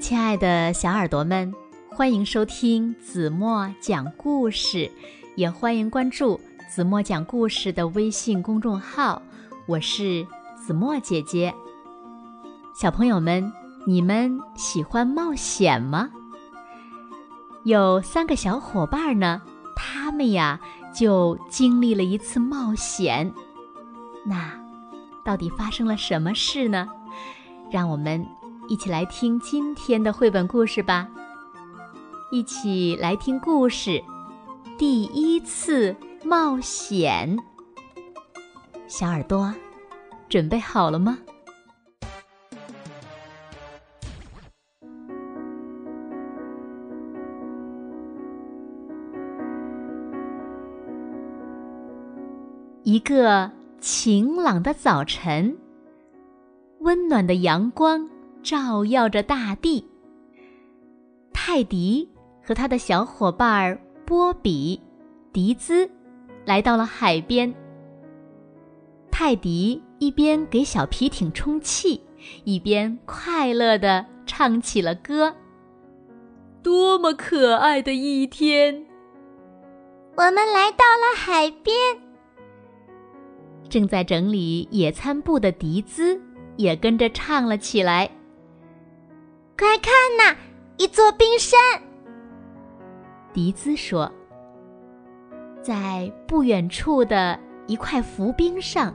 亲爱的小耳朵们，欢迎收听子墨讲故事，也欢迎关注子墨讲故事的微信公众号。我是子墨姐姐。小朋友们，你们喜欢冒险吗？有三个小伙伴呢，他们呀就经历了一次冒险。那到底发生了什么事呢？让我们。一起来听今天的绘本故事吧！一起来听故事，第一次冒险。小耳朵，准备好了吗？一个晴朗的早晨，温暖的阳光。照耀着大地。泰迪和他的小伙伴波比、迪兹来到了海边。泰迪一边给小皮艇充气，一边快乐地唱起了歌。多么可爱的一天！我们来到了海边。正在整理野餐布的迪兹也跟着唱了起来。快看呐，一座冰山！迪兹说：“在不远处的一块浮冰上，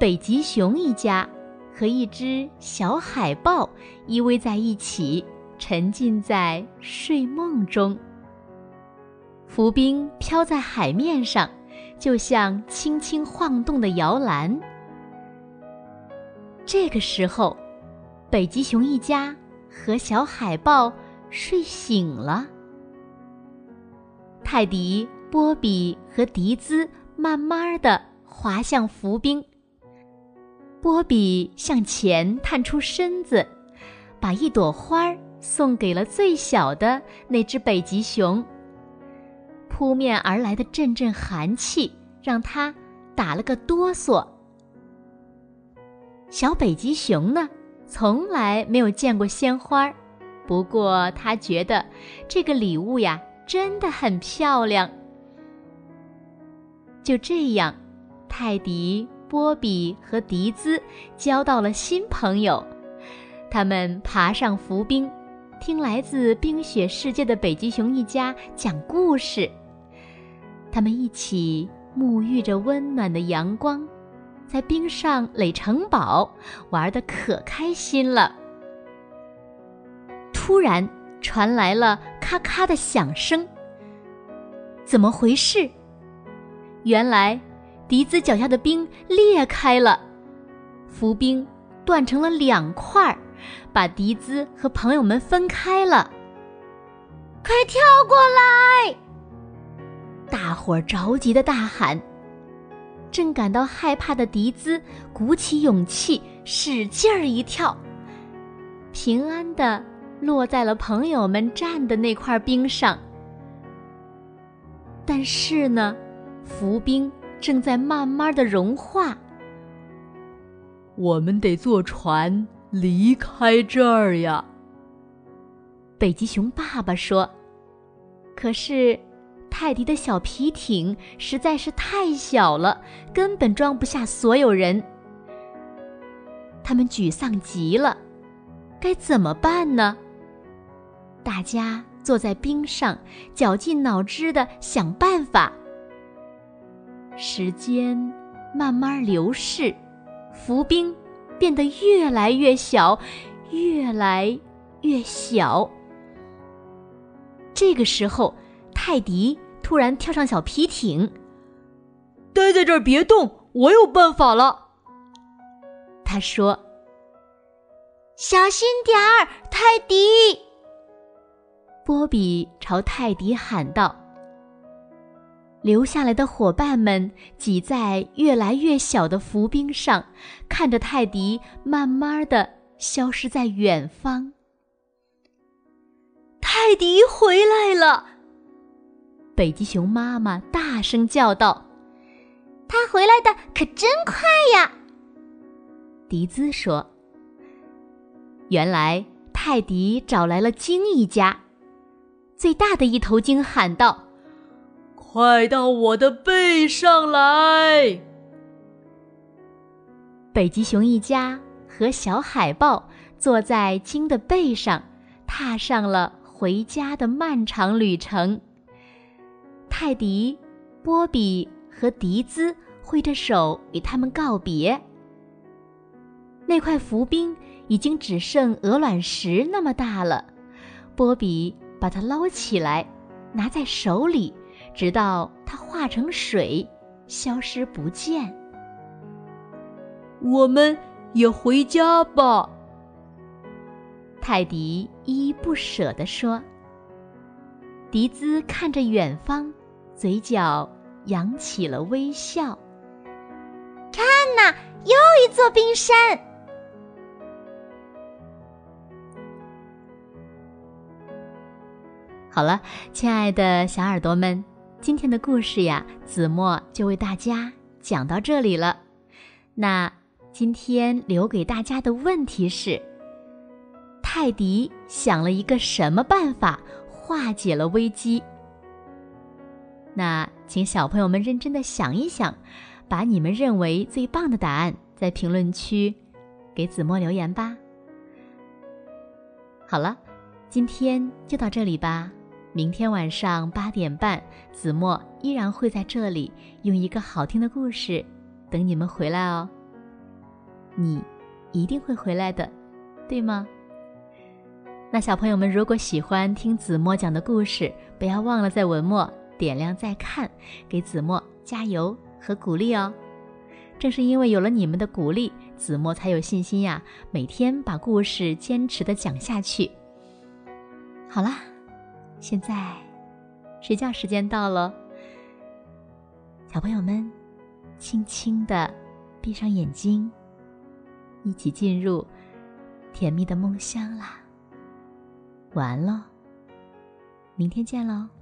北极熊一家和一只小海豹依偎在一起，沉浸在睡梦中。浮冰飘在海面上，就像轻轻晃动的摇篮。这个时候，北极熊一家。”和小海豹睡醒了，泰迪、波比和迪兹慢慢的滑向浮冰。波比向前探出身子，把一朵花送给了最小的那只北极熊。扑面而来的阵阵寒气让他打了个哆嗦。小北极熊呢？从来没有见过鲜花，不过他觉得这个礼物呀真的很漂亮。就这样，泰迪、波比和迪兹交到了新朋友。他们爬上浮冰，听来自冰雪世界的北极熊一家讲故事。他们一起沐浴着温暖的阳光。在冰上垒城堡，玩的可开心了。突然传来了咔咔的响声，怎么回事？原来迪兹脚下的冰裂开了，浮冰断成了两块儿，把迪兹和朋友们分开了。快跳过来！大伙儿着急的大喊。正感到害怕的迪兹鼓起勇气，使劲儿一跳，平安的落在了朋友们站的那块冰上。但是呢，浮冰正在慢慢的融化。我们得坐船离开这儿呀。北极熊爸爸说：“可是。”泰迪的小皮艇实在是太小了，根本装不下所有人。他们沮丧极了，该怎么办呢？大家坐在冰上，绞尽脑汁的想办法。时间慢慢流逝，浮冰变得越来越小，越来越小。这个时候。泰迪突然跳上小皮艇，待在这儿别动，我有办法了。他说：“小心点儿，泰迪。”波比朝泰迪喊道。留下来的伙伴们挤在越来越小的浮冰上，看着泰迪慢慢的消失在远方。泰迪回来了。北极熊妈妈大声叫道：“他回来的可真快呀！”迪兹说：“原来泰迪找来了鲸一家。最大的一头鲸喊道：“快到我的背上来！”北极熊一家和小海豹坐在鲸的背上，踏上了回家的漫长旅程。泰迪、波比和迪兹挥着手与他们告别。那块浮冰已经只剩鹅卵石那么大了。波比把它捞起来，拿在手里，直到它化成水，消失不见。我们也回家吧。泰迪依依不舍地说。迪兹看着远方，嘴角扬起了微笑。看呐，又一座冰山。好了，亲爱的小耳朵们，今天的故事呀，子墨就为大家讲到这里了。那今天留给大家的问题是：泰迪想了一个什么办法化解了危机？那请小朋友们认真的想一想，把你们认为最棒的答案在评论区给子墨留言吧。好了，今天就到这里吧。明天晚上八点半，子墨依然会在这里用一个好听的故事等你们回来哦。你一定会回来的，对吗？那小朋友们，如果喜欢听子墨讲的故事，不要忘了在文末点亮再看，给子墨加油和鼓励哦。正是因为有了你们的鼓励，子墨才有信心呀，每天把故事坚持的讲下去。好啦。现在，睡觉时间到了，小朋友们，轻轻的闭上眼睛，一起进入甜蜜的梦乡啦。晚安喽，明天见喽。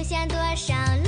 留下多少？